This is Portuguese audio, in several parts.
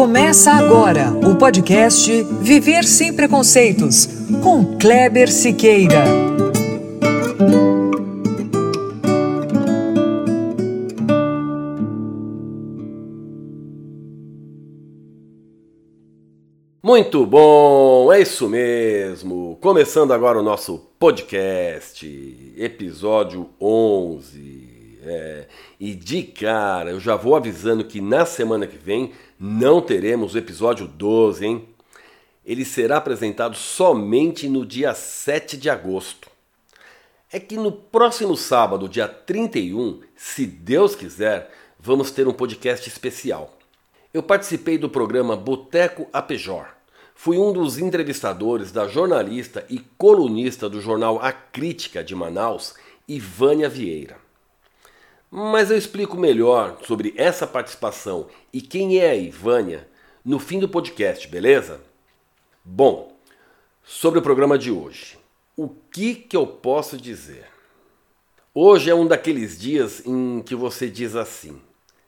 Começa agora o podcast Viver Sem Preconceitos, com Kleber Siqueira. Muito bom, é isso mesmo. Começando agora o nosso podcast, episódio 11. É, e de cara, eu já vou avisando que na semana que vem não teremos o episódio 12, hein? Ele será apresentado somente no dia 7 de agosto. É que no próximo sábado, dia 31, se Deus quiser, vamos ter um podcast especial. Eu participei do programa Boteco Apejor. Fui um dos entrevistadores da jornalista e colunista do jornal A Crítica de Manaus, Ivânia Vieira. Mas eu explico melhor sobre essa participação e quem é a Ivânia no fim do podcast, beleza? Bom, sobre o programa de hoje, o que, que eu posso dizer? Hoje é um daqueles dias em que você diz assim: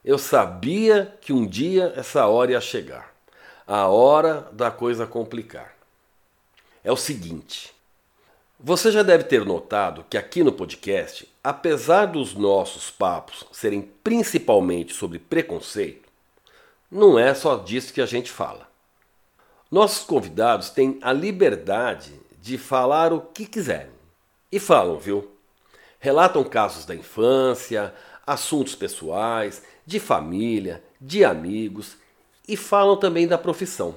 Eu sabia que um dia essa hora ia chegar, a hora da coisa complicar. É o seguinte: você já deve ter notado que aqui no podcast apesar dos nossos papos serem principalmente sobre preconceito, não é só disso que a gente fala. Nossos convidados têm a liberdade de falar o que quiserem. E falam, viu? Relatam casos da infância, assuntos pessoais, de família, de amigos e falam também da profissão.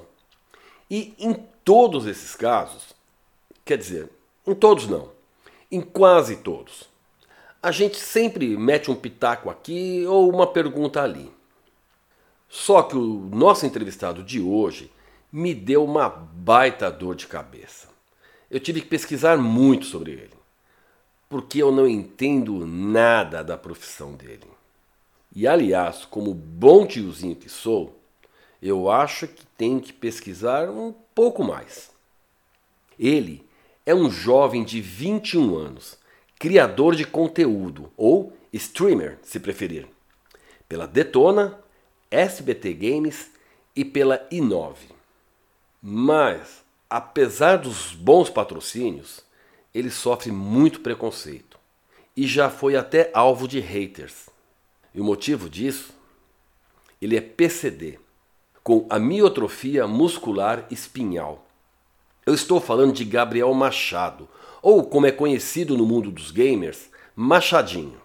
E em todos esses casos, quer dizer, em todos não, em quase todos, a gente sempre mete um pitaco aqui ou uma pergunta ali. Só que o nosso entrevistado de hoje me deu uma baita dor de cabeça. Eu tive que pesquisar muito sobre ele, porque eu não entendo nada da profissão dele. E aliás, como bom tiozinho que sou, eu acho que tenho que pesquisar um pouco mais. Ele é um jovem de 21 anos criador de conteúdo, ou streamer, se preferir, pela Detona, SBT Games e pela Inove. Mas, apesar dos bons patrocínios, ele sofre muito preconceito e já foi até alvo de haters. E o motivo disso? Ele é PCD, com amiotrofia muscular espinhal. Eu estou falando de Gabriel Machado, ou como é conhecido no mundo dos gamers, Machadinho.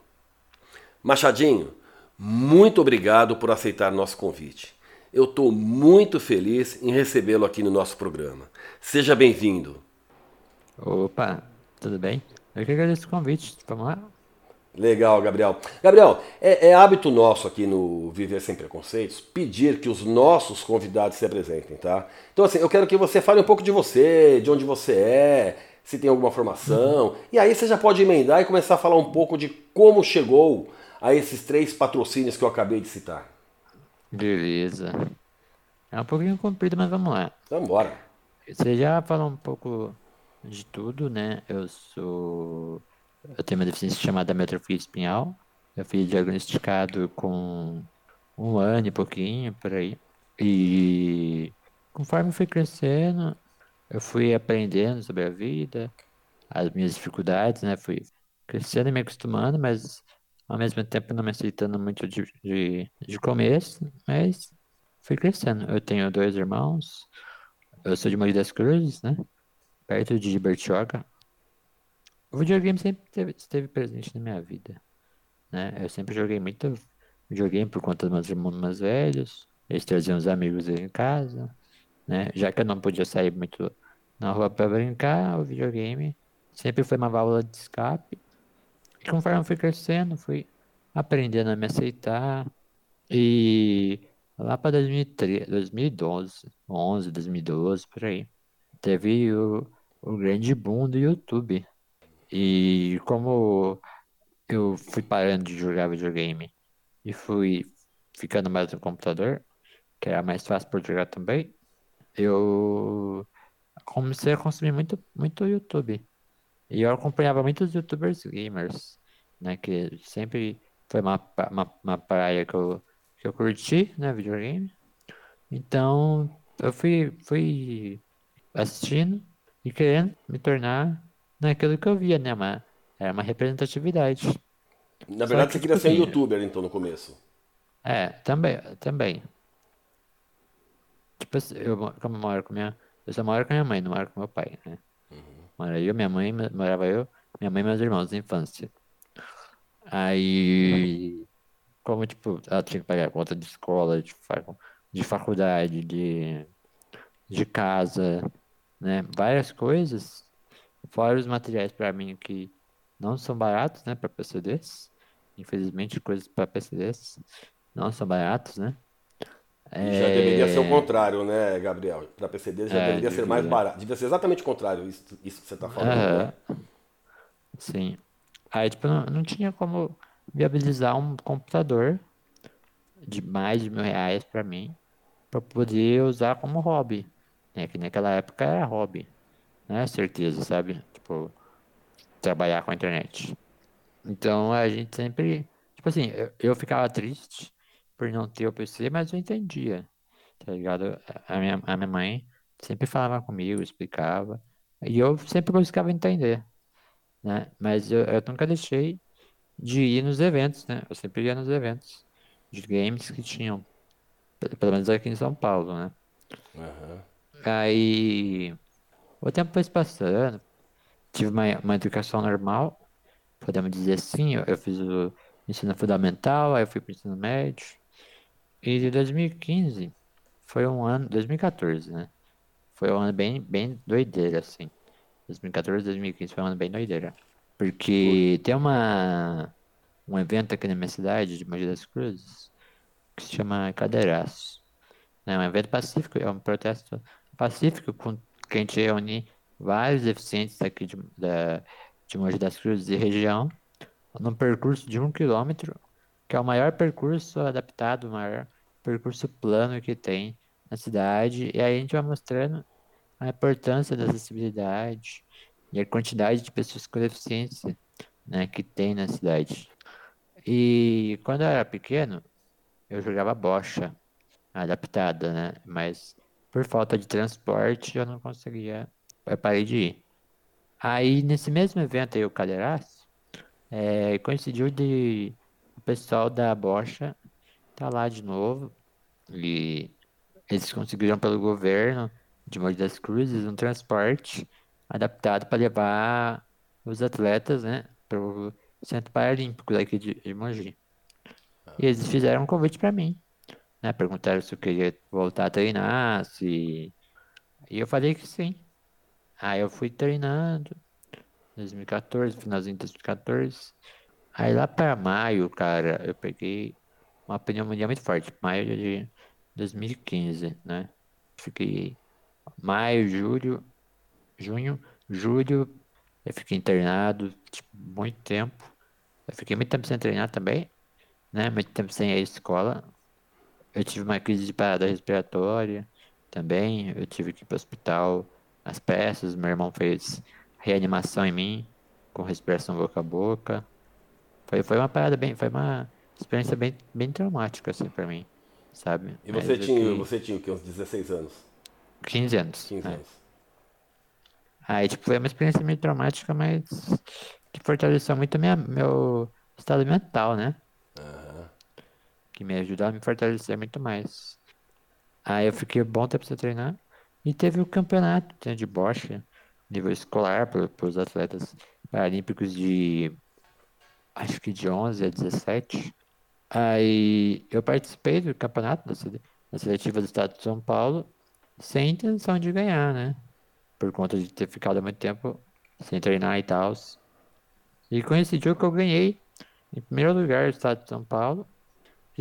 Machadinho, muito obrigado por aceitar nosso convite. Eu estou muito feliz em recebê-lo aqui no nosso programa. Seja bem-vindo. Opa, tudo bem? Eu que agradeço o convite. Vamos lá? Legal, Gabriel. Gabriel, é, é, hábito nosso aqui no Viver Sem Preconceitos pedir que os nossos convidados se apresentem, tá? Então, assim, eu quero que você fale um pouco de você, de onde você é, se tem alguma formação. E aí você já pode emendar e começar a falar um pouco de como chegou a esses três patrocínios que eu acabei de citar. Beleza. É um pouquinho comprido, mas vamos lá. Vamos embora. Você já falou um pouco de tudo, né? Eu sou. Eu tenho uma deficiência chamada metrofia espinhal. Eu fui diagnosticado com um ano e pouquinho, por aí. E conforme fui crescendo, eu fui aprendendo sobre a vida, as minhas dificuldades, né? Fui crescendo e me acostumando, mas ao mesmo tempo não me aceitando muito de, de, de começo, mas fui crescendo. Eu tenho dois irmãos, eu sou de Mogi das Cruzes, né? Perto de Bertioga. O videogame sempre esteve, esteve presente na minha vida, né? Eu sempre joguei muito videogame por conta dos meus irmãos mais velhos, eles traziam os amigos em casa, né? Já que eu não podia sair muito na rua para brincar, o videogame sempre foi uma válvula de escape. E conforme eu fui crescendo, fui aprendendo a me aceitar. E lá para 2012, 11, 2012, por aí, teve o, o grande boom do YouTube. E como eu fui parando de jogar videogame e fui ficando mais no computador, que era mais fácil por jogar também, eu comecei a consumir muito, muito YouTube. E eu acompanhava muitos youtubers gamers, né? Que sempre foi uma, uma, uma praia que eu, que eu curti, né? Videogame. Então, eu fui, fui assistindo e querendo me tornar naquilo que eu via, né? Uma, era uma representatividade. Na verdade, que, você queria tipo ser um assim, youtuber, então, no começo. É, também, também. Tipo assim, eu, mo- como eu moro com minha. Eu só moro com minha mãe, não moro com meu pai, né? Mora eu, minha mãe, morava eu, minha mãe e meus irmãos na infância. Aí, como, tipo, ela tinha que pagar conta de escola, de, de faculdade, de, de casa, né? Várias coisas, fora os materiais para mim que não são baratos, né? Para PCDs. Infelizmente, coisas para PCDs não são baratos, né? E já deveria ser o É, contrário, né, Gabriel? Para PCD já É, deveria ser mais devia. barato. Devia ser exatamente o contrário, isso, isso que você está falando. Né? Sim. Aí, tipo, não, não tinha como viabilizar um computador de mais de mil reais pra mim, pra poder usar como hobby. Né? Que naquela época era hobby, né? Certeza, sabe? Tipo, trabalhar com a internet. Então a gente sempre. Tipo assim, eu, eu ficava triste por não ter o PC, mas eu entendia, tá ligado? A minha, a minha mãe sempre falava comigo, explicava, e eu sempre buscava entender né? Mas eu, eu nunca deixei de ir nos eventos, né? Eu sempre ia nos eventos de games que tinham, pe- pelo menos aqui em São Paulo, né? Aham. Aí o tempo foi se passando, tive uma, uma educação normal, podemos dizer assim, eu, eu fiz o ensino fundamental, aí eu fui pro ensino médio, e de 2015 foi um ano, 2014, né? Foi um ano bem, bem doideira, assim. 2014, 2015 foi um ano bem doideira. Porque tem uma, um evento aqui na minha cidade, de Mogi das Cruzes, que se chama Cadeiraço. É um evento pacífico, é um protesto pacífico com que a gente reúne vários deficientes aqui de, da, de Mogi das Cruzes e região, num percurso de um quilômetro, que é o maior percurso adaptado, o maior percurso plano que tem na cidade. E aí a gente vai mostrando a importância da acessibilidade e a quantidade de pessoas com deficiência, né, que tem na cidade. E quando eu era pequeno, eu jogava bocha adaptada, né? Mas por falta de transporte eu não conseguia, eu parei de ir. Aí nesse mesmo evento aí, o Cadeiraço, é, coincidiu de o pessoal da bocha tá lá de novo e eles conseguiram pelo governo de Mogi das Cruzes um transporte adaptado para levar os atletas, né, para o Centro Paralímpico daqui de, de Mogi. E eles fizeram um convite para mim, né, perguntaram se eu queria voltar a treinar, se... E eu falei que sim. Aí eu fui treinando, 2014, finalzinho de 2014. Aí lá para maio, cara, eu peguei uma pneumonia muito forte, maio de 2015, né? Fiquei maio, julho, junho, julho, eu fiquei internado, tipo, muito tempo. Eu fiquei muito tempo sem treinar também, né? Muito tempo sem ir à escola. Eu tive uma crise de parada respiratória também. Eu tive que ir para o hospital às pressas. Meu irmão fez reanimação em mim, com respiração boca a boca. Foi, foi uma parada bem, foi uma experiência bem, bem traumática, assim, pra mim, sabe? E você tinha, fiquei você tinha o quê? Uns 16 anos? 15 anos. 15 né? anos. Aí, tipo, foi uma experiência meio traumática, mas que fortaleceu muito minha, meu estado mental, né? Que me ajudou a me fortalecer muito mais. Aí eu fiquei bom tempo sem treinar. E teve o campeonato né, de bocha, nível escolar, para os atletas paralímpicos de. Acho que de 11 a 17. Aí eu participei do campeonato, da sele- da seletiva do estado de São Paulo, sem intenção de ganhar, né? Por conta de ter ficado muito tempo sem treinar e tal. E coincidiu que eu ganhei em primeiro lugar do estado de São Paulo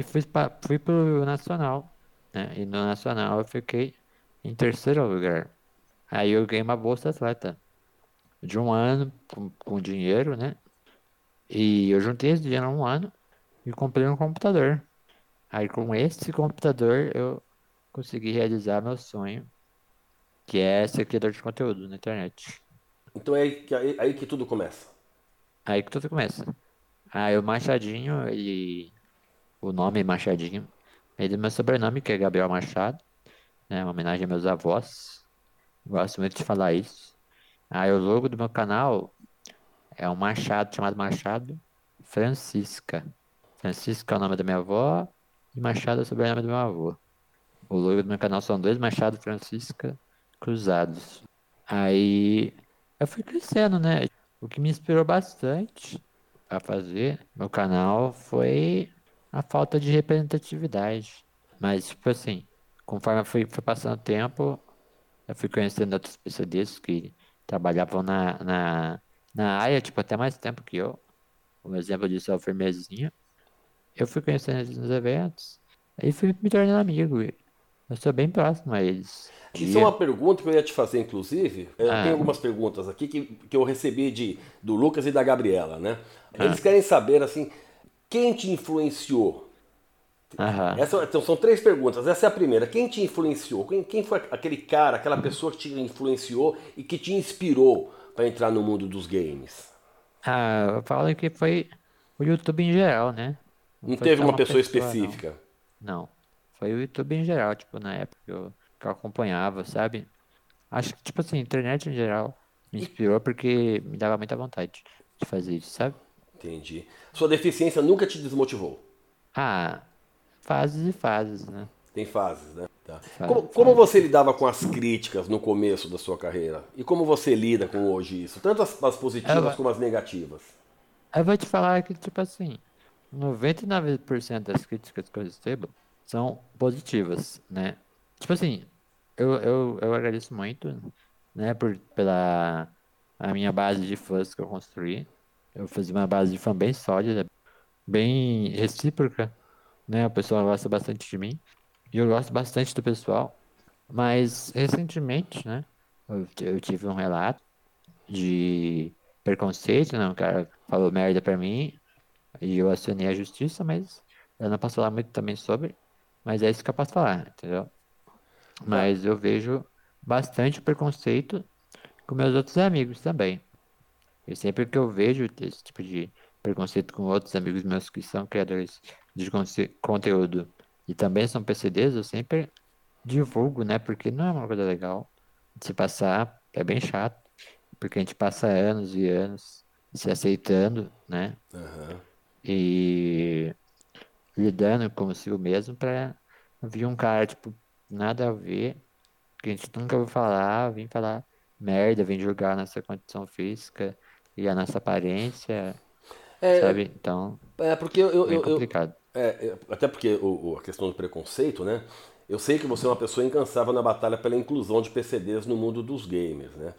e fui, pa- fui pro Nacional, né? E no Nacional eu fiquei em terceiro lugar. Aí eu ganhei uma bolsa atleta de um ano com, com dinheiro, né? E eu juntei esse dinheiro um ano e comprei um computador. Aí com esse computador eu consegui realizar meu sonho, que é ser criador de conteúdo na internet. Então é aí que, aí, aí que tudo começa. Aí que tudo começa. Aí o Machadinho, ele. O nome Machadinho é meu sobrenome, que é Gabriel Machado. né? Uma homenagem a meus avós. Gosto muito de falar isso. Aí o logo do meu canal é um machado chamado Machado Francisca. Francisca é o nome da minha avó e Machado é o sobrenome do meu avô. O logo do meu canal são dois Machado Francisca cruzados. Aí eu fui crescendo, né? O que me inspirou bastante a fazer meu canal foi a falta de representatividade. Mas, tipo assim, conforme foi, foi passando o tempo, eu fui conhecendo outros PCDs que trabalhavam na, na, na área, tipo, até mais tempo que eu. Um exemplo disso é o Firmezinho. Eu fui conhecendo eles nos eventos, aí fui me tornando amigo. Eu sou bem próximo a eles. Isso é uma pergunta que eu ia te fazer, inclusive. Eu ah. tenho algumas perguntas aqui que, que eu recebi de, do Lucas e da Gabriela, né? Eles ah. querem saber, assim, quem te influenciou? Essa, então, são três perguntas. Essa é a primeira. Quem te influenciou? Quem, quem foi aquele cara, aquela pessoa que te influenciou e que te inspirou para entrar no mundo dos games? Ah, eu falo que foi o YouTube em geral, né? Não, não teve uma, uma pessoa, pessoa, específica? Não. não. Foi o YouTube em geral, tipo, na época que eu, que eu acompanhava, sabe? Acho que, tipo assim, a internet em geral me inspirou porque me dava muita vontade de fazer isso, sabe? Entendi. Sua deficiência nunca te desmotivou? Ah, fases e fases, né? Tem fases, né? Tá. Como, como você lidava com as críticas no começo da sua carreira? E como você lida com hoje isso? Tanto as, as positivas como as negativas? Eu vou te falar que, tipo assim, 99% das críticas que eu recebo são positivas, né? Tipo assim, eu, eu, eu agradeço muito, né, por, pela a minha base de fãs que eu construí. Eu fiz uma base de fã bem sólida, bem recíproca, né? O pessoal gosta bastante de mim. E eu gosto bastante do pessoal. Mas recentemente, né? Eu, eu tive um relato de preconceito, né? Um cara falou merda pra mim. E eu acionei a justiça, mas eu não posso falar muito também sobre. Mas é isso que eu posso falar, entendeu? Mas eu vejo bastante preconceito com meus outros amigos também. E sempre que eu vejo esse tipo de preconceito com outros amigos meus que são criadores de conteúdo e também são PCDs, eu sempre divulgo, né? Porque não é uma coisa legal de se passar, é bem chato, porque a gente passa anos e anos se aceitando, né? Uhum. E lidando consigo mesmo pra vir um cara, tipo, nada a ver, que a gente nunca ouviu falar, vir falar merda, vem julgar a nossa condição física e a nossa aparência, é, sabe? Então, é porque eu, eu, é complicado. Eu, é, até porque o, a questão do preconceito, né? Eu sei que você é uma pessoa incansável na batalha pela inclusão de PCDs no mundo dos gamers, né?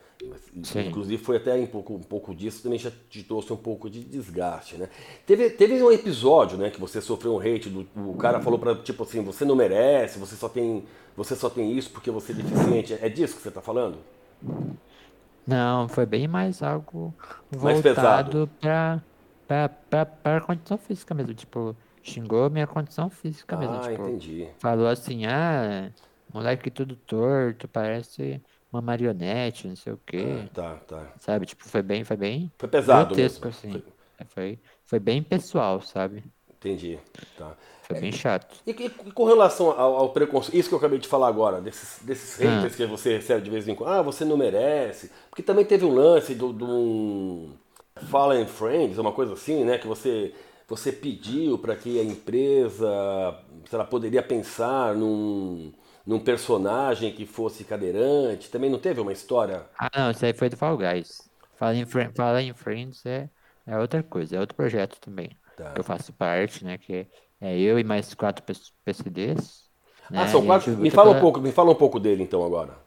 Sim. Inclusive foi até um pouco, um pouco disso também já te trouxe um pouco de desgaste, né? Teve, teve um episódio, né, que você sofreu um hate, do, o cara falou para tipo assim, você não merece, você só tem, você só tem isso porque você é deficiente. É disso que você está falando? Não, foi bem mais algo voltado para para a condição física mesmo, tipo, xingou minha condição física mesmo, ah, tipo, entendi. falou assim, ah, moleque tudo torto, parece uma marionete, não sei o quê. Ah, tá, tá. Sabe, tipo, foi bem, foi bem foi pesado grotesco, mesmo. assim. Foi... É, foi, foi bem pessoal, sabe? Entendi, tá. Foi bem chato. E, e, com relação ao, ao, preconceito, isso que eu acabei de falar agora, desses, desses haters ah. que você recebe de vez em quando, ah, você não merece, porque também teve um lance do, do um Fallen Friends, uma coisa assim, né? Que você, você pediu para que a empresa ela poderia pensar num, num personagem que fosse cadeirante. Também não teve uma história? Ah, não, isso aí foi do Fall Guys. Fallen, Fallen Friends é, é outra coisa, é outro projeto também. Tá. Que eu faço parte, né? Que é eu e mais quatro PCDs. Né, ah, são quatro. Me fala, um pouco, me fala um pouco dele então agora.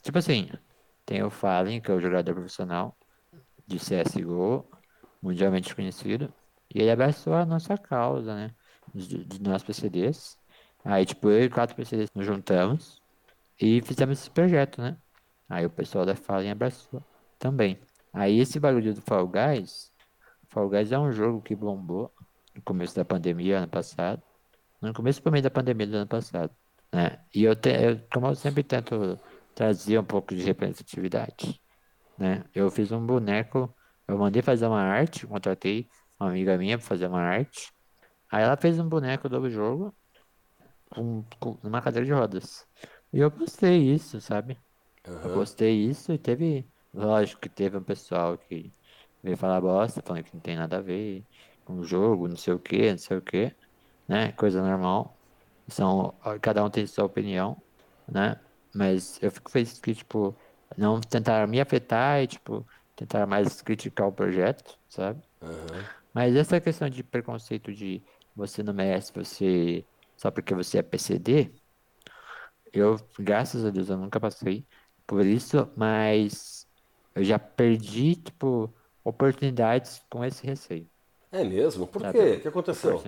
Tipo assim, tem o Fallen, que é o jogador profissional de CSGO, mundialmente conhecido, e ele abraçou a nossa causa, né? De, de nós PCDs. Aí, tipo, eu e quatro PCDs nos juntamos e fizemos esse projeto, né? Aí o pessoal da Fallen abraçou também. Aí esse bagulho do Fall Guys, Fall Guys é um jogo que bombou no começo da pandemia, ano passado. No começo meio da pandemia do ano passado. Né? E eu, te, eu, como eu sempre tento trazer um pouco de representatividade né? Eu fiz um boneco, eu mandei fazer uma arte, contratei uma amiga minha para fazer uma arte. Aí ela fez um boneco do jogo com, com uma cadeira de rodas. E eu postei isso, sabe? Eu Aham. postei isso e teve. Lógico que teve um pessoal que veio falar bosta, falando que não tem nada a ver o jogo, não sei o que, não sei o que, né? Coisa normal. São, cada um tem sua opinião, né? Mas eu fico feliz que, tipo, não tentaram me afetar e, tipo, tentaram mais criticar o projeto, sabe? Aham. Mas essa questão de preconceito de você não merece você só porque você é PCD, eu, graças a Deus, eu nunca passei por isso, mas eu já perdi, tipo, oportunidades com esse receio, É mesmo? Por sabe? quê? O que aconteceu?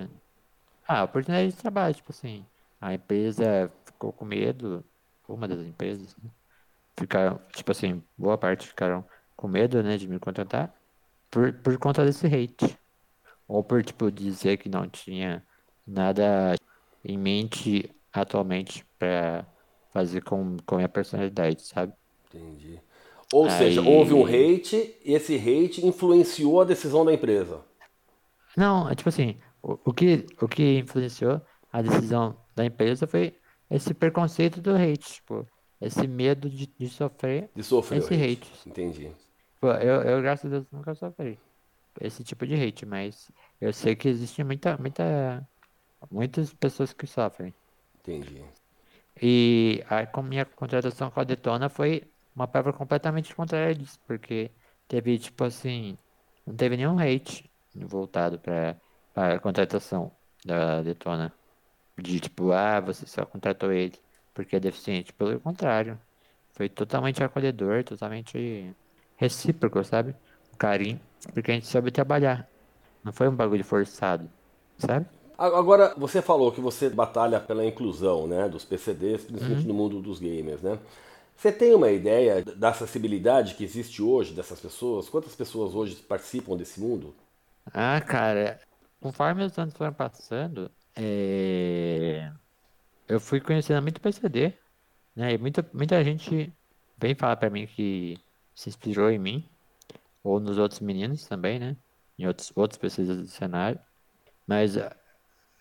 Ah, oportunidade de trabalho, tipo assim, a empresa ficou com medo, uma das empresas, né? Ficaram, tipo assim, boa parte ficaram com medo, né, de me contratar por, por conta desse hate. Ou por, tipo, dizer que não tinha nada em mente atualmente pra fazer com, com a minha personalidade, sabe? Entendi. Ou seja, Aí- houve um hate e esse hate influenciou a decisão da empresa. Não, é tipo assim, o, o que, o que influenciou a decisão da empresa foi esse preconceito do hate, tipo, esse medo de, de sofrer De sofrer esse hate. Entendi. Pô, eu, eu, graças a Deus, nunca sofri esse tipo de hate, mas eu sei que existe muita, muita, muitas pessoas que sofrem. Entendi. E a com minha contratação com a Detona foi uma prova completamente contrária disso, porque teve, tipo assim, não teve nenhum hate voltado para a contratação da Detona. De tipo, ah, você só contratou ele porque é deficiente. Pelo contrário, foi totalmente acolhedor, totalmente recíproco, sabe? Carinho, porque a gente soube trabalhar. Não foi um bagulho forçado, sabe? Agora, você falou que você batalha pela inclusão, né, dos PCDs, principalmente Uhum. no mundo dos gamers, né? Você tem uma ideia da acessibilidade que existe hoje dessas pessoas? Quantas pessoas hoje participam desse mundo? Ah, cara, conforme os anos foram passando, é, eu fui conhecendo muito PCD, né? E muita, muita gente vem falar pra mim que se inspirou em mim, ou nos outros meninos também, né? Em outros, outros PCDs do cenário. Mas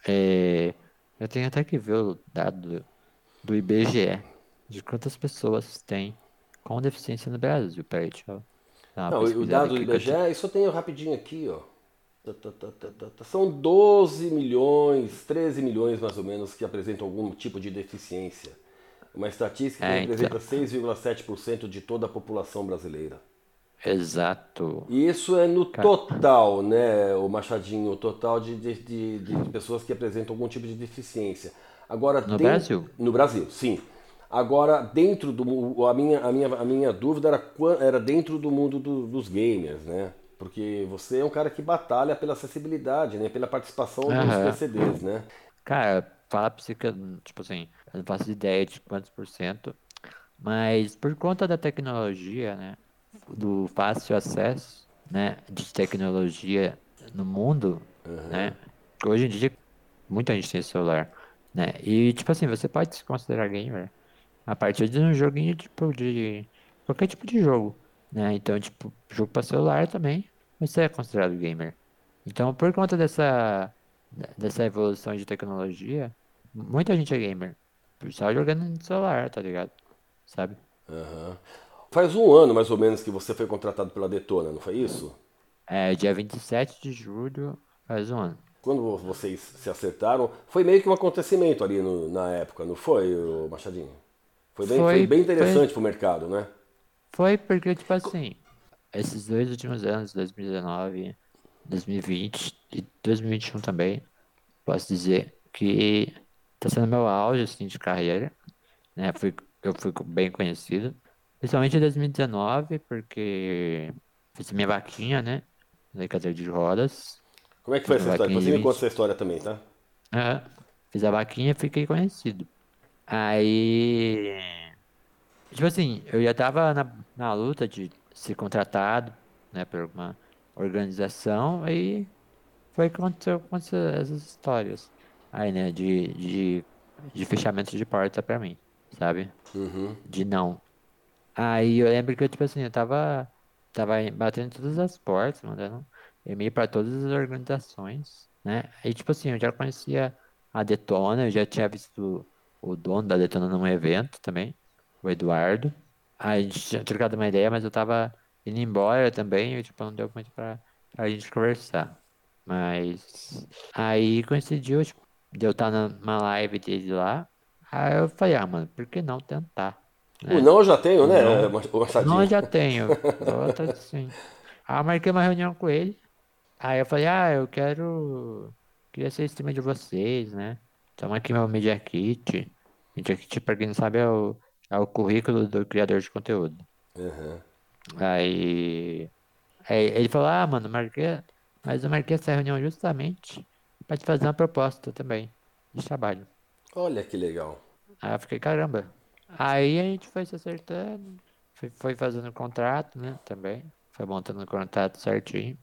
é, eu tenho até que ver o dado do IBGE, de quantas pessoas tem com deficiência no Brasil. Peraí, deixa eu Não, o dado do IBGE, isso eu tenho rapidinho aqui, ó. São 12 milhões, 13 milhões mais ou menos que apresentam algum tipo de deficiência. Uma estatística que É, representa 6,7% de toda a população brasileira. Exato. E isso é no total, né, o Machadinho, o total de, de, de- pessoas que apresentam algum tipo de deficiência. Agora, No den- Brasil? No Brasil, sim. Agora, dentro do a minha, a minha, a minha dúvida era, era dentro do mundo do- dos gamers, né? Porque você é um cara que batalha pela acessibilidade, né? Pela participação dos Aham. PCDs, né? Cara, falar pra você que eu, tipo assim, eu não faço ideia de quantos por cento, mas por conta da tecnologia, né, do fácil acesso, né, de tecnologia no mundo, né, hoje em dia muita gente tem celular, né, e tipo assim, você pode se considerar gamer a partir de um joguinho tipo de qualquer tipo de jogo, né, então tipo, jogo pra celular também, você é considerado gamer. Então, por conta dessa dessa evolução de tecnologia, muita gente é gamer. Só jogando no celular, tá ligado? Sabe? Aham. Faz um ano, mais ou menos, que você foi contratado pela Detona, não foi isso? É, dia 27 de julho faz um ano. Quando vocês se acertaram, foi meio que um acontecimento ali no- na época, não foi, Machadinho? Foi bem, foi Foi- bem foi- interessante pro mercado, né? Foi porque, tipo assim, esses dois últimos anos, 2019, 2020 e 2021 também, posso dizer que tá sendo meu auge, assim, de carreira, né? Fui, eu fui bem conhecido, principalmente em 2019, porque fiz minha vaquinha, né? Na cadeira de rodas. Como é que foi essa história? Você me conta essa história também, tá? Aham. Fiz a vaquinha e fiquei conhecido. Aí. Tipo assim, eu já tava na, na luta de ser contratado, né, por alguma organização, aí foi que aconteceu com essas histórias. Aí, né, de, de, de fechamento de porta pra mim, sabe? Uhum. De não. Aí eu lembro que eu, tipo assim, eu tava, tava batendo todas as portas, mandando e-mail pra todas as organizações, né? Aí, tipo assim, eu já conhecia a Detona, eu já tinha visto o dono da Detona num evento também, o Eduardo. Aí a gente tinha trocado uma ideia, mas eu tava indo embora também, e tipo, não deu muito pra, pra gente conversar. Mas aí coincidiu, tipo, de eu estar numa live dele lá. Aí eu falei, ah, mano, por que não tentar? O não eu já tenho, né, Não. Machadinho? Não, eu já tenho. Outra sim. Aí eu marquei uma reunião com ele. Aí eu falei, ah, eu quero. Queria ser streamer de vocês, né? Toma aqui meu Media Kit. Media Kit, pra quem não sabe, é o, é o currículo do criador de conteúdo. Uhum. Aí, aí ele falou, ah, mano, marquei. Mas eu marquei essa reunião justamente pra te fazer uma proposta também de trabalho. Olha que legal. Aí eu fiquei, caramba. Aí a gente foi se acertando, foi, foi fazendo contrato, né, também. Foi montando o contrato certinho.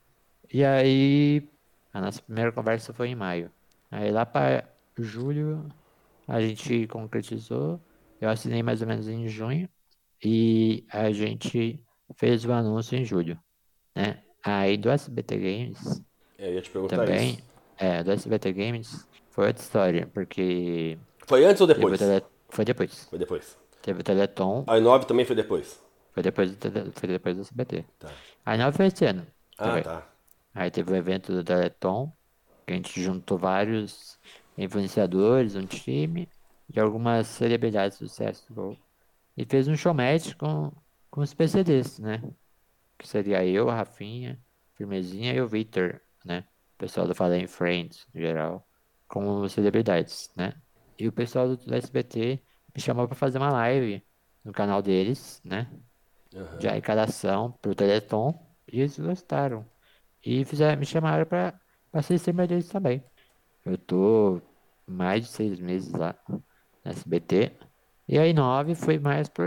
E aí, a nossa primeira conversa foi em maio. Aí lá para julho, a gente concretizou. Eu assinei mais ou menos em junho. E a gente fez o anúncio em julho, né? Aí do SBT Games É, Eu ia te perguntar também, isso. é, do SBT Games foi outra história, porque Foi antes ou depois? tele... foi depois. Foi depois. Teve o Teleton, A i9 também foi depois. foi depois do, foi depois do SBT. Tá. Aí não foi esse ano. Ah, também. tá. Aí teve o evento do Teleton, que a gente juntou vários influenciadores, um time e algumas celebridades do CSGO. E fez um showmatch com, com os PCDs, né? Que seria eu, a Rafinha, Firmezinha e o Victor, né? O pessoal do Fallen Friends, no geral, como celebridades, né? E o pessoal do, SBT me chamou pra fazer uma live no canal deles, né? Aham. de arrecadação pro Teleton e eles gostaram. E fizeram, me chamaram pra, pra ser streamer deles também. Eu tô mais de seis meses lá SBT. E aí nove foi mais por,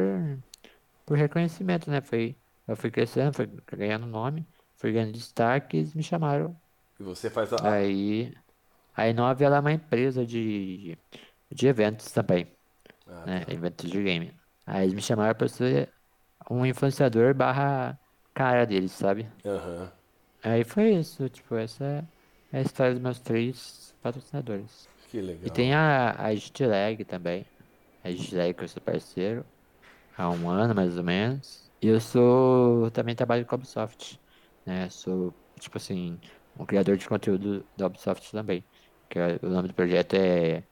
por reconhecimento, né? Foi, eu fui crescendo, fui ganhando nome, fui ganhando destaque e eles me chamaram. E você faz a. Aí, aí nove ela é uma empresa de, de eventos também Ah, né? Eventos de game. Aí eles me chamaram pra ser um influenciador barra cara deles, sabe? Aham. Aí foi isso, tipo, essa é a história dos meus três patrocinadores. Que legal. E tem a, a Gitlag também. A Gitlag que eu sou parceiro há um ano mais ou menos. E eu sou. também trabalho com a Ubisoft. Né? Sou, tipo assim, um criador de conteúdo da Ubisoft também. Que é- o nome do projeto é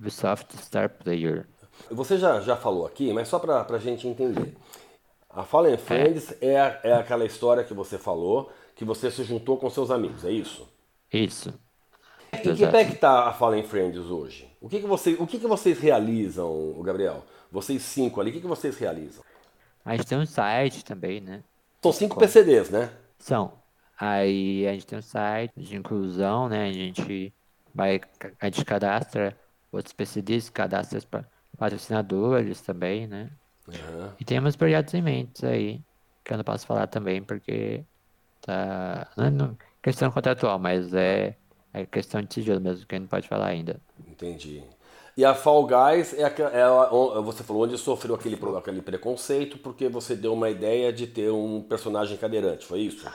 Ubisoft Star Player. Você já, já falou aqui, mas só pra, pra gente entender. A Fallen Friends é, a- é aquela história que você falou, que você se juntou com seus amigos, é isso? Isso. Em que pé que tá a Fallen Friends hoje? O que, que, você, o que, que vocês realizam, Gabriel? Vocês cinco ali, o que, que vocês realizam? A gente tem um site também, né? São cinco PCDs, né? São. Aí a gente tem um site de inclusão, né? A gente vai, a gente cadastra outros PCDs, cadastra pa- patrocinadores também, né? Aham. E temos projetos em mente aí, que eu não posso falar também porque tá. Não é no- questão contratual, mas é, é questão de sigilo mesmo, que a gente não pode falar ainda. Entendi. E a Fall Guys é, é você falou onde sofreu aquele, aquele preconceito porque você deu uma ideia de ter um personagem cadeirante, foi isso?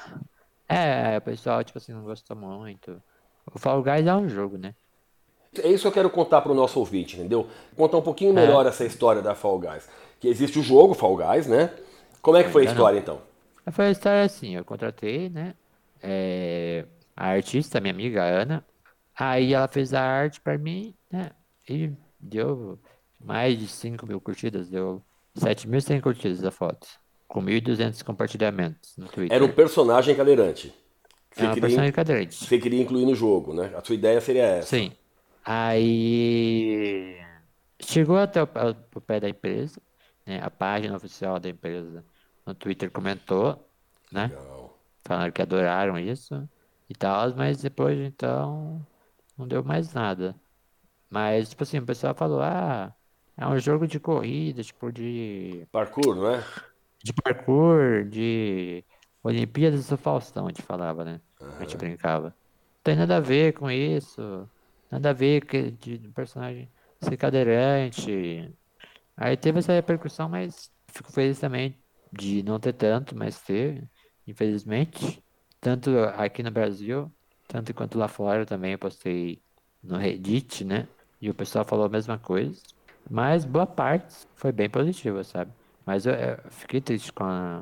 É, o pessoal, tipo assim, não gostou muito. O Fall Guys é um jogo, né? É isso que eu quero contar para o nosso ouvinte, entendeu? Contar um pouquinho melhor essa história da Fall Guys. Que existe o jogo Fall Guys, né? Como é que foi a história então? Foi a história assim, eu contratei, né? é, a artista, minha amiga Ana. Aí ela fez a arte pra mim, né? E deu mais de 5 mil curtidas, deu 7.100 curtidas a foto. Com 1.200 compartilhamentos no Twitter. Era um personagem cadeirante. É Você personagem queria, cadeirante. você queria incluir no jogo, né? A sua ideia seria essa. Sim. Aí chegou até o, o pé da empresa, né? A página oficial da empresa no Twitter comentou, né? Legal. Falaram que adoraram isso e tal, mas depois então não deu mais nada. Mas, tipo assim, o pessoal falou, ah, é um jogo de corrida, tipo, de, Parkour, não é? de parkour, de Olimpíadas do Faustão, a gente falava, né? A gente brincava. Não tem nada a ver com isso, nada a ver que, de, personagem ser cadeirante. Aí teve essa repercussão, mas fico feliz também de não ter tanto, mas teve, infelizmente. Tanto aqui no Brasil, tanto quanto lá fora também eu postei no Reddit, né? E o pessoal falou a mesma coisa. Mas boa parte foi bem positiva, sabe? Mas eu, eu fiquei triste com, a,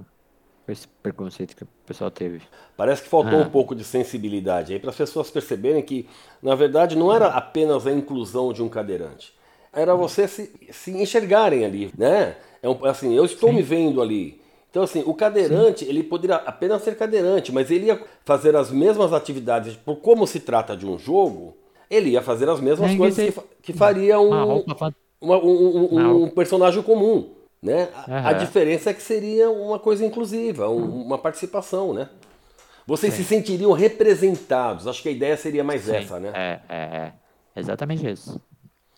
com, esse preconceito que o pessoal teve. Parece que faltou Ah. um pouco de sensibilidade aí para as pessoas perceberem que, na verdade, não era apenas a inclusão de um cadeirante. Era você se, se enxergarem ali, né? É um, assim, eu estou me vendo ali. Então, assim, o cadeirante, ele poderia apenas ser cadeirante, mas ele ia fazer as mesmas atividades, por como se trata de um jogo, ele ia fazer as mesmas Ninguém coisas que, fa- que faria um, roupa uma- um, um- um personagem comum, né? A, a Aham. diferença é que seria uma coisa inclusiva, um- uma participação, né? Vocês se sentiriam representados. Acho que a ideia seria mais Sim, essa, né? É, é, é. Exatamente isso.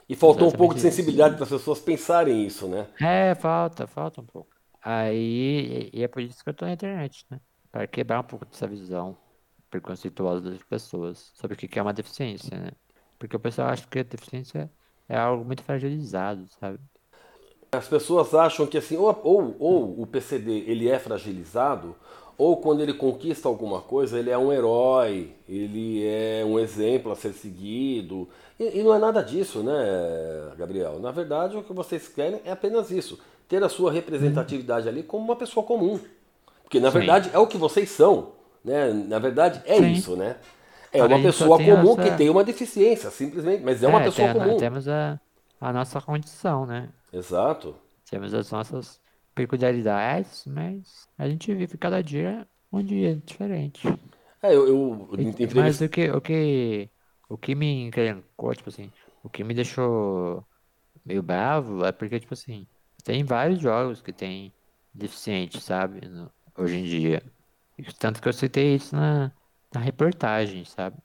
E faltou um pouco de exatamente sensibilidade para as pessoas pensarem isso, né? É, falta, falta um pouco. Aí, e é por isso que eu tô na internet, né? Para quebrar um pouco dessa visão preconceituosa das pessoas sobre o que é uma deficiência, né? Porque o pessoal acha que a deficiência é algo muito fragilizado, sabe? As pessoas acham que assim, ou, ou, ou o PCD ele é fragilizado, ou quando ele conquista alguma coisa, ele é um herói, ele é um exemplo a ser seguido. E, e não é nada disso, né, Gabriel? Na verdade, o que vocês querem é apenas isso: ter a sua representatividade ali como uma pessoa comum. Porque na Sim. verdade é o que vocês são. Né? Na verdade é Sim. isso, né? É que uma pessoa comum essa- que tem uma deficiência, simplesmente, mas é uma pessoa tem comum. temos a, a nossa condição, né? Exato. Temos as nossas peculiaridades, mas a gente vive cada dia um dia diferente. É, eu, eu Mas o que, o que, o que me encrencou, tipo assim, o que me deixou meio bravo é porque, tipo assim, tem vários jogos que tem deficiente, sabe? no- hoje em dia. Tanto que eu citei isso na, na reportagem, sabe?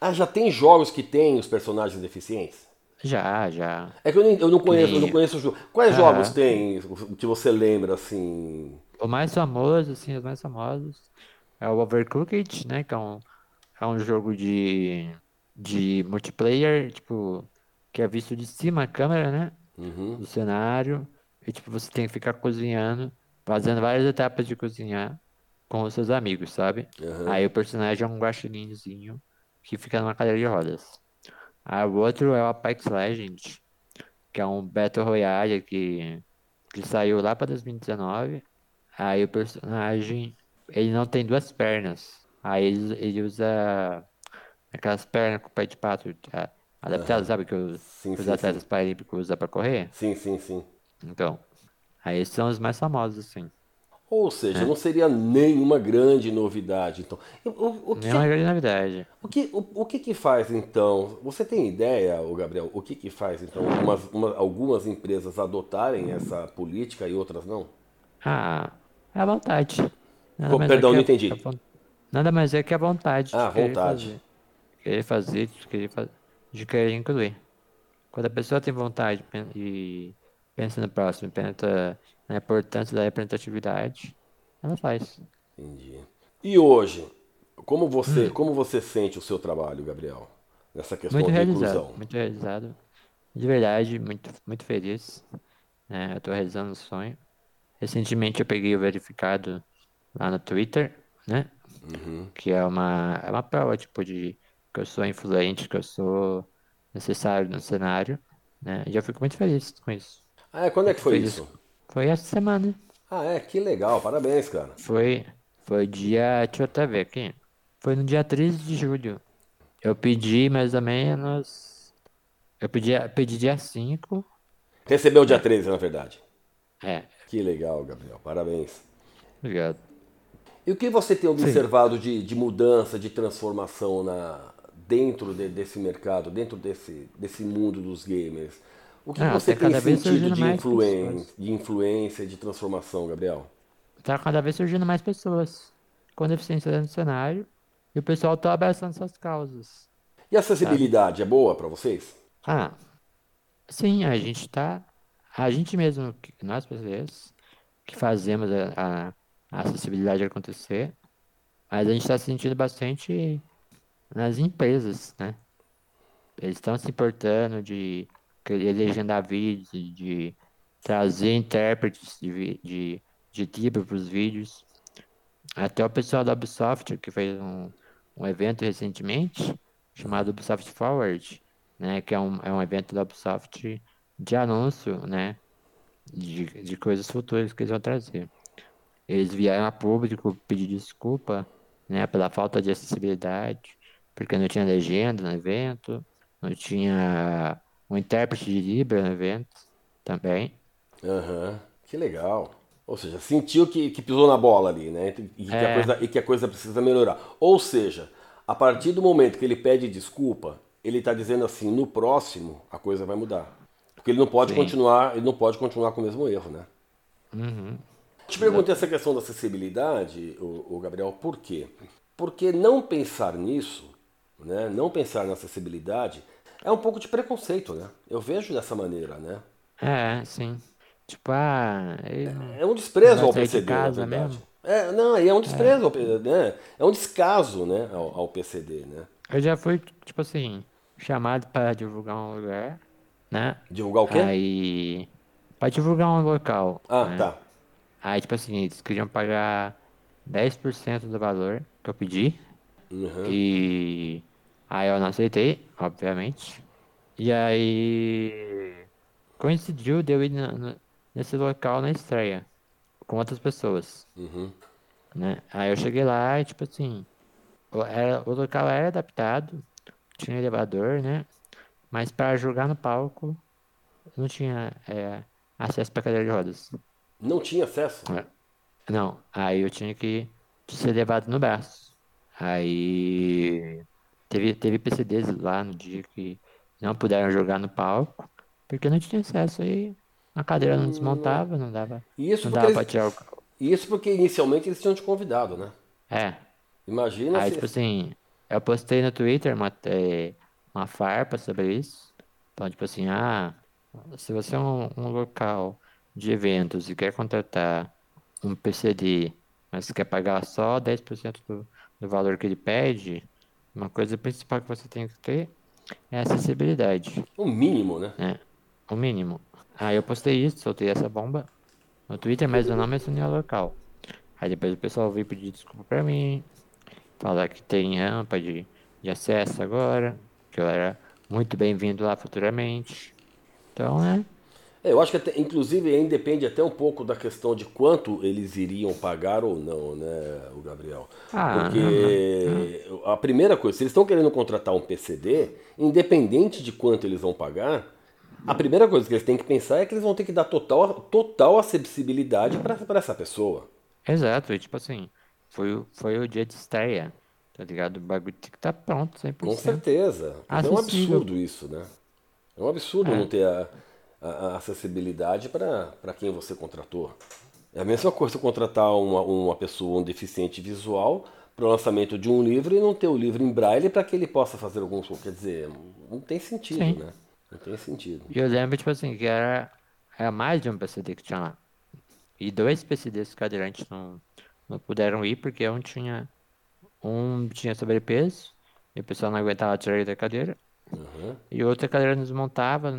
Ah, já tem jogos que tem os personagens deficientes? Já, já. É que eu, nem- eu não conheço, eu não conheço o jogo. Quais Aham. jogos tem que você lembra assim? O mais famoso, assim, os mais famosos é o Overcooked, né? Que é um, é um jogo de, de multiplayer, tipo, que é visto de cima a câmera, né? Uhum. Do cenário. E, tipo, você tem que ficar cozinhando, fazendo várias etapas de cozinhar com os seus amigos, sabe? Aham. Aí o personagem é um guaxininhozinho que fica numa cadeira de rodas. Aí o outro é o Apex Legends, que é um Battle Royale que, que saiu lá para 2019. Aí o personagem, ele não tem duas pernas. Aí ele, ele usa aquelas pernas com o pé de pato a- adaptadas, sabe? Que os, Sim, os sim, atletas paralímpicos usam para correr. Sim, sim, sim. Então, aí são os mais famosos, assim. Ou É. seja, não seria nenhuma grande novidade, então. O, o que, Nenhuma grande novidade. o, que, o, o que que faz, então? Você tem ideia, o Gabriel, o que que faz, então, umas- uma- algumas empresas adotarem essa política e outras não? Ah, é a vontade. Nada Pô, perdão, é não entendi. a Nada mais é que a vontade. de Ah, querer vontade. fazer. Querer fazer, querer, fa- de querer incluir. Quando a pessoa tem vontade e pensa no próximo, pensa na importância da representatividade, ela faz. Entendi. E hoje, como você, Hum. como você sente o seu trabalho, Gabriel? Nessa questão Muito da realizado, inclusão? muito realizado. De verdade, muito, muito feliz. né? Eu tô realizando um sonho. Recentemente eu peguei o verificado lá no Twitter, né? Uhum. Que é uma, é uma prova, tipo, de que eu sou influente, que eu sou necessário no cenário, né? E eu fico muito feliz com isso. Ah, é, quando é que foi Feliz. isso? Foi essa semana. Ah, é, que legal, parabéns, cara. Foi, foi dia, deixa eu até ver aqui. Foi no dia 13 de julho. Eu pedi mais ou menos. Eu pedi, pedi dia 5. Recebeu dia 13, na verdade. É, Que legal, Gabriel, parabéns. obrigado. E o que você tem observado de, de mudança, de transformação na, dentro de- desse mercado, dentro desse, desse mundo dos gamers? O que Ah, você tá tem sentido de, influen de influência, de transformação, Gabriel? Tá cada vez surgindo mais pessoas com deficiência dentro do cenário. E o pessoal tá abraçando essas causas. E a acessibilidade é boa para vocês? Ah, sim, a gente tá. A gente mesmo, nós brasileiros, que fazemos a, a- a acessibilidade acontecer, mas a gente está sentindo bastante nas empresas, né? Eles estão se importando de legendar vídeos, de, trazer intérpretes de, de, de para os vídeos. Até o pessoal da Ubisoft, que fez um, um evento recentemente, chamado Ubisoft Forward, né? Que é um, é um evento da Ubisoft de anúncio, né? De, de coisas futuras que eles vão trazer. Eles vieram a público pedir desculpa, né? Pela falta de acessibilidade, porque não tinha legenda no evento, não tinha um intérprete de Libra no evento também. Aham, que legal. Ou seja, sentiu que, que pisou na bola ali, né? E que, a É. coisa, e que a coisa precisa melhorar. Ou seja, a partir do momento que ele pede desculpa, ele está dizendo assim, no próximo a coisa vai mudar. Porque ele não pode Sim. continuar, ele não pode continuar com o mesmo erro, né? Uhum. Te perguntei essa questão da acessibilidade, o, Gabriel, por quê? Porque não pensar nisso, né, não pensar na acessibilidade, é um pouco de preconceito, né? Eu vejo dessa maneira, né? É, sim. Tipo, ah, não- É um desprezo ao sair de PCD, na casa verdade. mesmo? É, não, é um desprezo, ao, P- né? É um descaso, né, ao, ao PCD, né? eu já fui, tipo assim, chamado para divulgar um lugar, né? Divulgar o quê? Aí, para divulgar um local. ah, né? tá. Aí, tipo assim, eles queriam pagar 10% do valor que eu pedi. Uhum. E aí eu não aceitei, obviamente. E aí coincidiu de eu ir na- na- nesse local na estreia com outras pessoas, Uhum. né? Aí eu cheguei lá e tipo assim, o, era- o local era adaptado, tinha elevador, né? Mas para jogar no palco não tinha é, acesso para cadeira de rodas. Não tinha acesso? Não, aí eu tinha que ser levado no braço. Aí teve, teve PCDs lá no dia que não puderam jogar no palco, porque não tinha acesso aí. A cadeira não desmontava, não dava, isso não porque, dava eles, tirar o. isso porque inicialmente eles tinham te convidado, né? É. Imagina Aí, se... tipo assim, eu postei no Twitter uma, eh, uma farpa sobre isso. Então, tipo assim, ah, se você é um, um local de eventos e quer contratar um PCD, mas quer pagar só 10% do, do valor que ele pede, uma coisa principal que você tem que ter é acessibilidade, O mínimo, né? né? O mínimo. Aí eu postei isso, soltei essa bomba no Twitter, mas eu não mencionei o local. Aí depois o pessoal veio pedir desculpa pra mim, falar que tem rampa de, de acesso agora, que eu era muito bem-vindo lá futuramente. Então, né? É, eu acho que até, inclusive aí depende até um pouco da questão de quanto eles iriam pagar ou não, né, o Gabriel? Ah, Porque a primeira coisa, se eles estão querendo contratar um PCD, independente de quanto eles vão pagar, a primeira coisa que eles têm que pensar é que eles vão ter que dar total, total acessibilidade para essa pessoa. Exato, e tipo assim, foi, o- foi o dia de estreia, tá ligado? O bagulho tem que estar pronto 100%. Com certeza. Porque é um absurdo isso, né? É um absurdo não ter a, a- a acessibilidade para quem você contratou. É a mesma coisa contratar uma, uma pessoa, um deficiente visual, para o lançamento de um livro e não ter o livro em braille para que ele possa fazer algum. Quer dizer, não tem sentido, Sim. né? Não tem sentido. E eu lembro, tipo assim, que era, era mais de um PCD que tinha lá. E dois PCDs cadeirantes não, não puderam ir porque um tinha, um tinha sobrepeso e o pessoal não aguentava tirar ele da cadeira. Uhum. E outra cadeira não desmontava,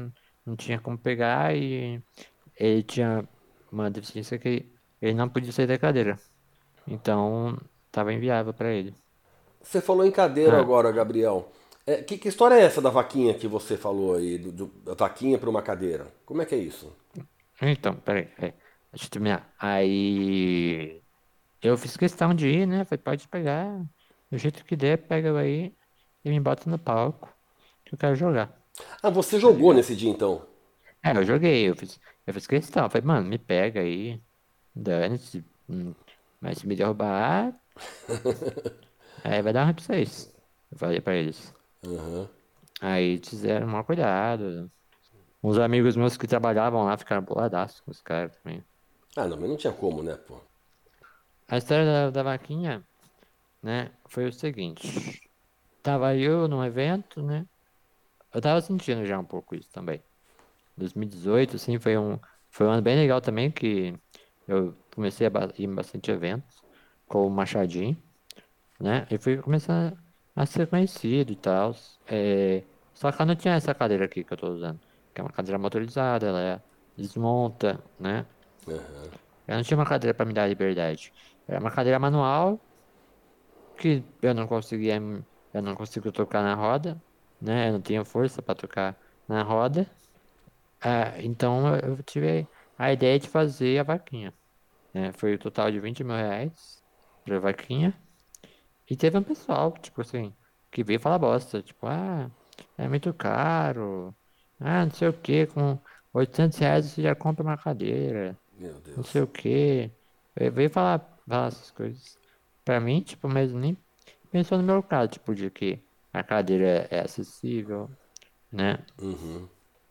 não, tinha como pegar e ele tinha uma deficiência que ele não podia sair da cadeira. Então, tava inviável para ele. Você falou em cadeira Ah. agora, Gabriel. É, que, que história é essa da vaquinha que você falou aí? Do, do- da vaquinha para uma cadeira? Como é que é isso? Então, peraí, peraí. Deixa eu terminar. Aí eu fiz questão de ir, né? Falei, pode pegar. Do jeito que der, pega aí e me bota no palco que eu quero jogar. Ah, você jogou nesse dia então? É, eu joguei, eu fiz, eu fiz questão. Falei, mano, me pega aí. Dane-se. hum, Mas se me derrubar, aí vai dar ruim pra vocês. Eu falei pra eles. Uhum. Aí fizeram mal cuidado. Uns amigos meus que trabalhavam lá ficaram boladaços com os caras também. Ah, não, mas não tinha como, né, pô? A história da, da vaquinha, né, foi o seguinte. Tava eu num evento, né? Eu tava sentindo já um pouco isso também. 2018, assim, foi um, foi um ano bem legal também, que eu comecei a ir em bastante eventos com o Machadinho, né? E fui começando a ser conhecido e tal. É, só que eu não tinha essa cadeira aqui que eu tô usando, que é uma cadeira motorizada, ela é- desmonta, né? Uhum. Eu não tinha uma cadeira para me dar liberdade. Era uma cadeira manual que eu não conseguia, eu não consigo tocar na roda, né? Eu não tinha força para tocar na roda. Ah, então eu tive a ideia de fazer a vaquinha. Né? Foi o total de 20 mil reais pra vaquinha. E teve um pessoal, tipo assim, que veio falar bosta. Tipo, ah, é muito caro. Ah, não sei o que, com 800 reais você já compra uma cadeira. Meu Não Deus. sei o que. Veio falar, falar essas coisas. Pra mim, tipo, mas nem pensou no meu caso, tipo, de que a cadeira é acessível, né? Uhum.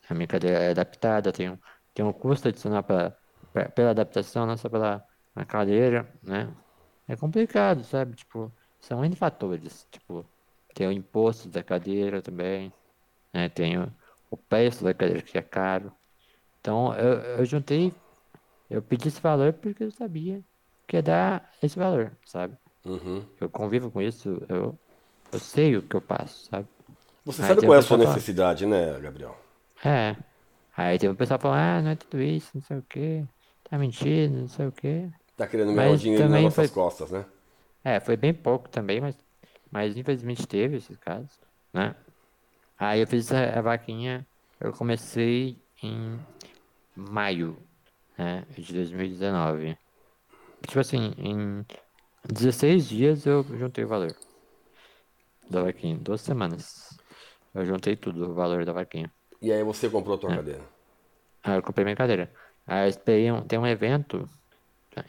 A minha cadeira é adaptada, tem um, tem um custo adicional pra, pra- pela adaptação, não só pela cadeira, né? É complicado, sabe? Tipo, são N fatores. Tipo, tem o imposto da cadeira também, né? Tem o, o preço da cadeira que é caro. Então, eu, eu juntei, eu pedi esse valor porque eu sabia que ia dar esse valor, sabe? Uhum. Eu convivo com isso, eu, eu sei o que eu passo, sabe? Você Aí sabe qual é a sua fala- necessidade, né, Gabriel? É. Aí tem um pessoal falando, ah, não é tudo isso, não sei o quê, tá mentindo, não sei o quê. Tá querendo ganhar o dinheiro nas nossas foi- costas, né? É, foi bem pouco também, mas, mas infelizmente teve esses casos, né? Aí eu fiz a, a vaquinha, eu comecei em maio, né, de 2019. Tipo assim, em 16 dias eu juntei o valor da vaquinha, duas semanas. Eu juntei tudo, o valor da vaquinha. E aí você comprou a É. tua cadeira. Aí eu comprei minha cadeira. Aí eu esperei um, tem um evento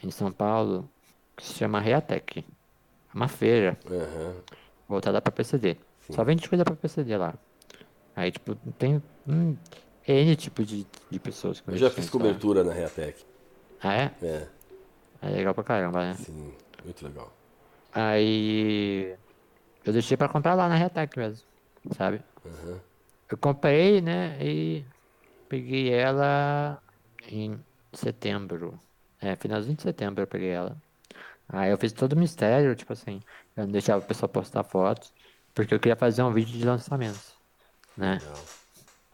em São Paulo que se chama Reatec. É uma feira Aham. voltada pra PCD. Só vende coisa pra PCD lá. Aí, tipo, tem hum, N tipo de, de pessoas que Eu já fiz isso lá. cobertura na Reatec. Ah, é? É, É legal pra caramba, né? sim, muito legal. Aí eu deixei pra comprar lá na Reatec mesmo, sabe? Aham. Eu comprei, né? E peguei ela em setembro. É, finalzinho de setembro eu peguei ela. Aí eu fiz todo o mistério, tipo assim, eu não deixava o pessoal postar fotos, porque eu queria fazer um vídeo de lançamento, né? Legal.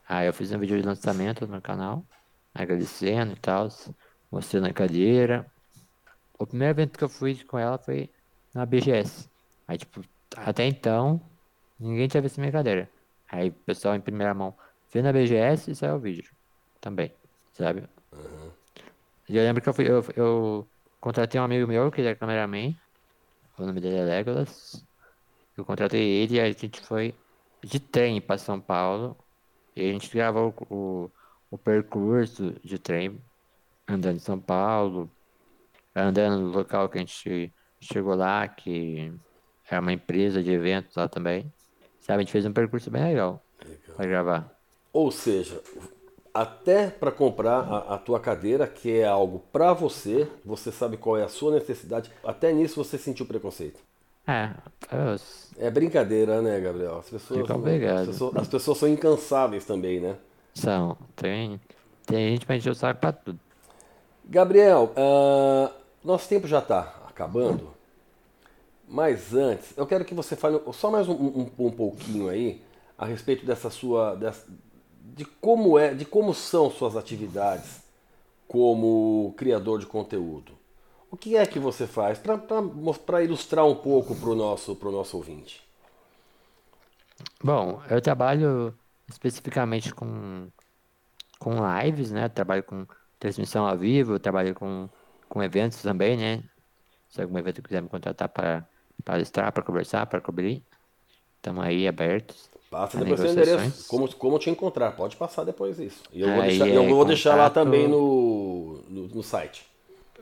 Aí eu fiz um vídeo de lançamento no canal, agradecendo e tal, mostrando a cadeira. O primeiro evento que eu fui com ela foi na BGS. Aí, tipo, até então, ninguém tinha visto minha cadeira. Aí o pessoal em primeira mão fez na BGS e saiu o vídeo também, sabe? E eu lembro que eu, fui, eu, eu contratei um amigo meu, que ele é cameraman, o nome dele é Legolas. Eu contratei ele e aí a gente foi de trem para São Paulo. E a gente gravou o, o, o percurso de trem, andando em São Paulo, andando no local que a gente chegou lá, que é uma empresa de eventos lá também. Sabe, a gente fez um percurso bem legal Legal. para gravar. Ou seja, até para comprar a, a tua cadeira, que é algo para você, você sabe qual é a sua necessidade, até nisso você sentiu preconceito. É, eu, É brincadeira, né, Gabriel? As pessoas, as pessoas, as pessoas são incansáveis também, né? são, tem, tem gente pra encher o saco pra tudo. Gabriel, ah, nosso tempo já está acabando, mas antes, eu quero que você fale só mais um, um- um pouquinho aí a respeito dessa sua, dessa- de como é, de como são suas atividades como criador de conteúdo. O que é que você faz para ilustrar um pouco para o nosso, nosso ouvinte? Bom, eu trabalho especificamente com, com lives, né? Trabalho com transmissão ao vivo, trabalho com, com eventos também, né? Se algum evento quiser me contratar para palestrar, para conversar, para cobrir, estamos aí abertos. Passa depois seu endereço, como, como te encontrar, pode passar depois isso. E eu vou Aí deixar, eu é vou deixar lá contato- também no, no, no site.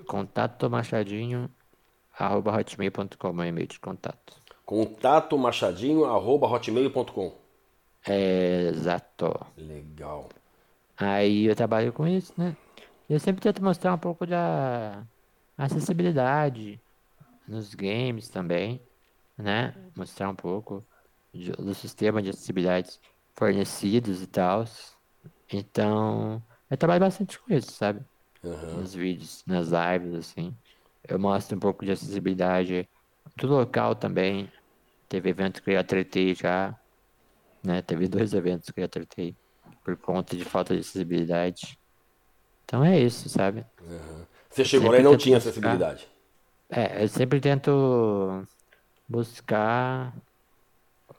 Contato machadinho arroba hotmail.com, meu e-mail de contato. Contato machadinho arroba hotmail.com. É, exato. Legal. Aí eu trabalho com isso, né? Eu sempre tento mostrar um pouco da acessibilidade nos games também, né? Mostrar um pouco de- do sistema de acessibilidade fornecidos e tal. Então, eu trabalho bastante com isso, sabe? Aham. Nos vídeos, nas lives, assim. Eu mostro um pouco de acessibilidade do local também. Teve evento que eu já tretei já, né? Teve dois eventos que eu já tretei por conta de falta de acessibilidade. Então é isso, sabe? Você chegou Sempre lá e não tinha buscar. acessibilidade. É, eu sempre tento buscar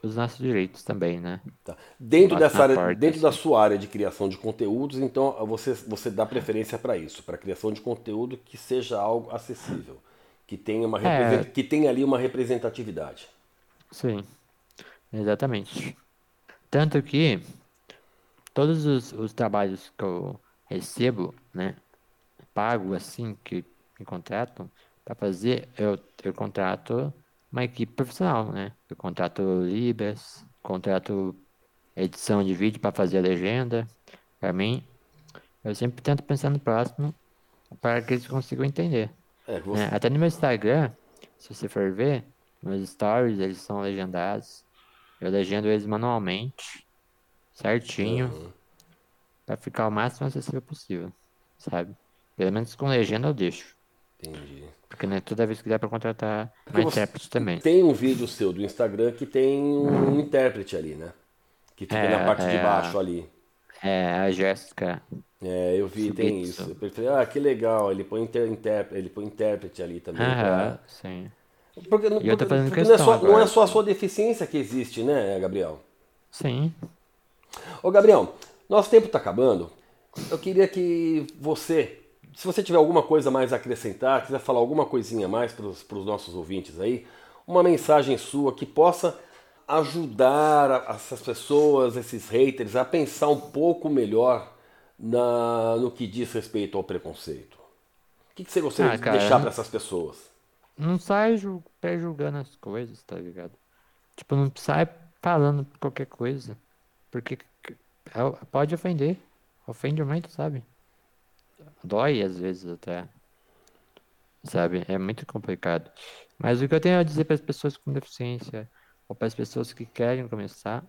os nossos direitos também, né? Tá. Dentro, dessa área, porta, dentro da assim. sua área de criação de conteúdos, então você, você dá preferência para isso, para criação de conteúdo que seja algo acessível, que tenha, uma É. que tenha ali uma representatividade. Sim, exatamente. Tanto que todos os, os trabalhos que eu recebo, né, pago assim, que me contratam para fazer, eu, eu contrato uma equipe profissional, né? Eu contrato libras, contrato edição de vídeo para fazer a legenda. Para mim, eu sempre tento pensar no próximo para que eles consigam entender. É, você- né? Até no meu Instagram, se você for ver, meus stories, eles são legendados. Eu legendo eles manualmente, certinho, para ficar o máximo acessível possível, sabe? Pelo menos com legenda eu deixo. Entendi. Porque né, toda vez que dá para contratar Porque você- intérprete também. Tem um vídeo seu do Instagram que tem um intérprete ali, né? Que fica É, na parte de é. baixo ali. É, a Jéssica. É, eu vi, tem Subitsu. isso. Eu falei, ah, que legal, ele põe, inter, intérprete, ele põe intérprete ali também. pra- Aham, sim. Porque, não- porque- fazendo porque não, é só, não é só a sua deficiência que existe, né, Gabriel? Sim. Ô, Gabriel, nosso tempo está acabando. Eu queria que você, se você tiver alguma coisa mais a acrescentar, quiser falar alguma coisinha mais para os nossos ouvintes aí, uma mensagem sua que possa ajudar essas pessoas, esses haters, a pensar um pouco melhor na, no que diz respeito ao preconceito. O que, que você gostaria Ah, de cara, deixar para essas pessoas? Não sai ju- pré-julgando as coisas, tá ligado? Tipo, não sai falando qualquer coisa. Porque é- pode ofender. Ofende muito, sabe? Dói às vezes até. Sabe? É muito complicado. Mas o que eu tenho a dizer para as pessoas com deficiência, ou para as pessoas que querem começar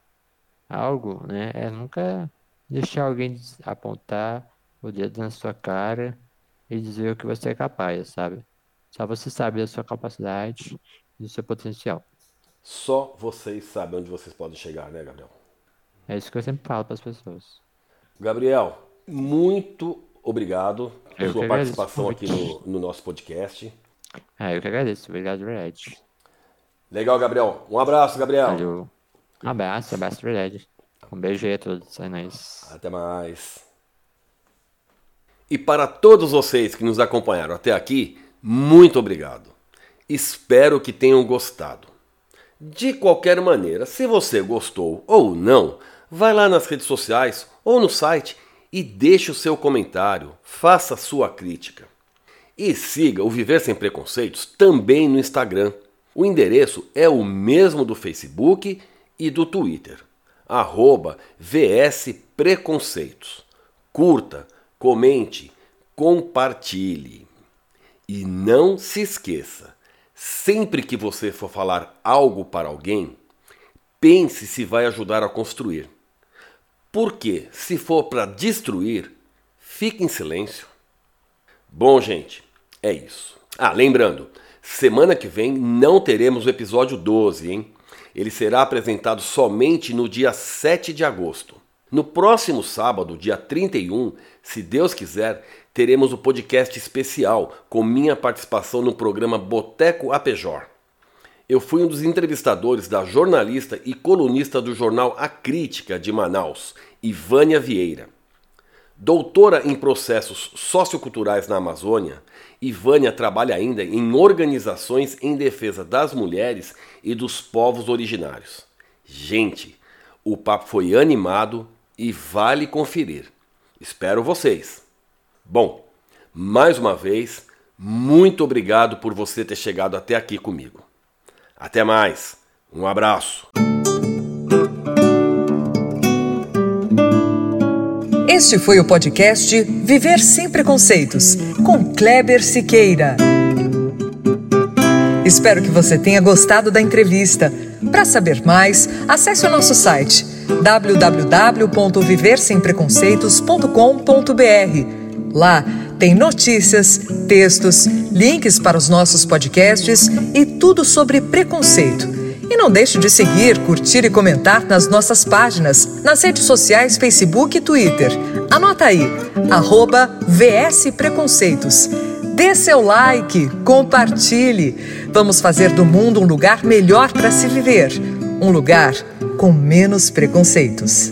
algo, né? É nunca deixar alguém apontar o dedo na sua cara e dizer o que você é capaz, sabe? Só você sabe da sua capacidade e do seu potencial. Só vocês sabem onde vocês podem chegar, né, Gabriel? É isso que eu sempre falo para as pessoas. Gabriel, muito obrigado Eu sua participação aqui no, no nosso podcast. Ah, eu que agradeço. Obrigado de verdade. Legal, Gabriel. Um abraço, Gabriel. Valeu. Um abraço, abraço de verdade. Um beijo aí a todos. É nóis. Até mais. E para todos vocês que nos acompanharam até aqui, muito obrigado. Espero que tenham gostado. De qualquer maneira, se você gostou ou não, vai lá nas redes sociais ou no site e deixe o seu comentário, faça sua crítica. E siga o Viver Sem Preconceitos também no Instagram. O endereço é o mesmo do Facebook e do Twitter. Arroba VS Preconceitos. Curta, comente, compartilhe. E não se esqueça, sempre que você for falar algo para alguém, pense se vai ajudar a construir. Porque se for para destruir, fique em silêncio. Bom, gente, é isso. Ah, lembrando, semana que vem não teremos o episódio 12, hein? Ele será apresentado somente no dia 7 de agosto. No próximo sábado, dia 31, se Deus quiser, teremos o podcast especial com minha participação no programa Boteco Apejor. Eu fui um dos entrevistadores da jornalista e colunista do jornal A Crítica de Manaus, Ivânia Vieira. Doutora em processos socioculturais na Amazônia, Ivânia trabalha ainda em organizações em defesa das mulheres e dos povos originários. Gente, o papo foi animado e vale conferir. Espero vocês. Bom, mais uma vez, muito obrigado por você ter chegado até aqui comigo. Até mais. Um abraço. Este foi o podcast Viver Sem Preconceitos, com Kleber Siqueira. Espero que você tenha gostado da entrevista. Para saber mais, acesse o nosso site www.viversempreconceitos.com.br. Lá tem notícias, textos, links para os nossos podcasts e tudo sobre preconceito. E não deixe de seguir, curtir e comentar nas nossas páginas, nas redes sociais Facebook e Twitter. Anota aí, arroba VS Preconceitos. Dê seu like, compartilhe. Vamos fazer do mundo um lugar melhor para se viver. um lugar com menos preconceitos.